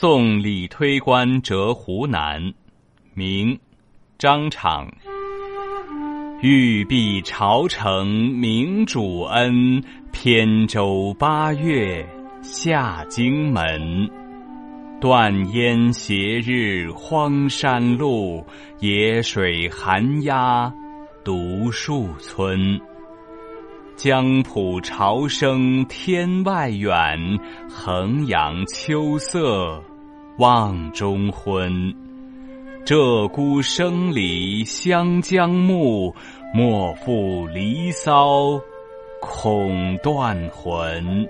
送李推官谪湖南，明，张敞。欲避朝承明主恩，扁舟八月下荆门。断烟斜日荒山路，野水寒鸦独树村。江浦潮生天外远，衡阳秋色望中昏。鹧鸪声里湘江暮，莫负离骚恐断魂。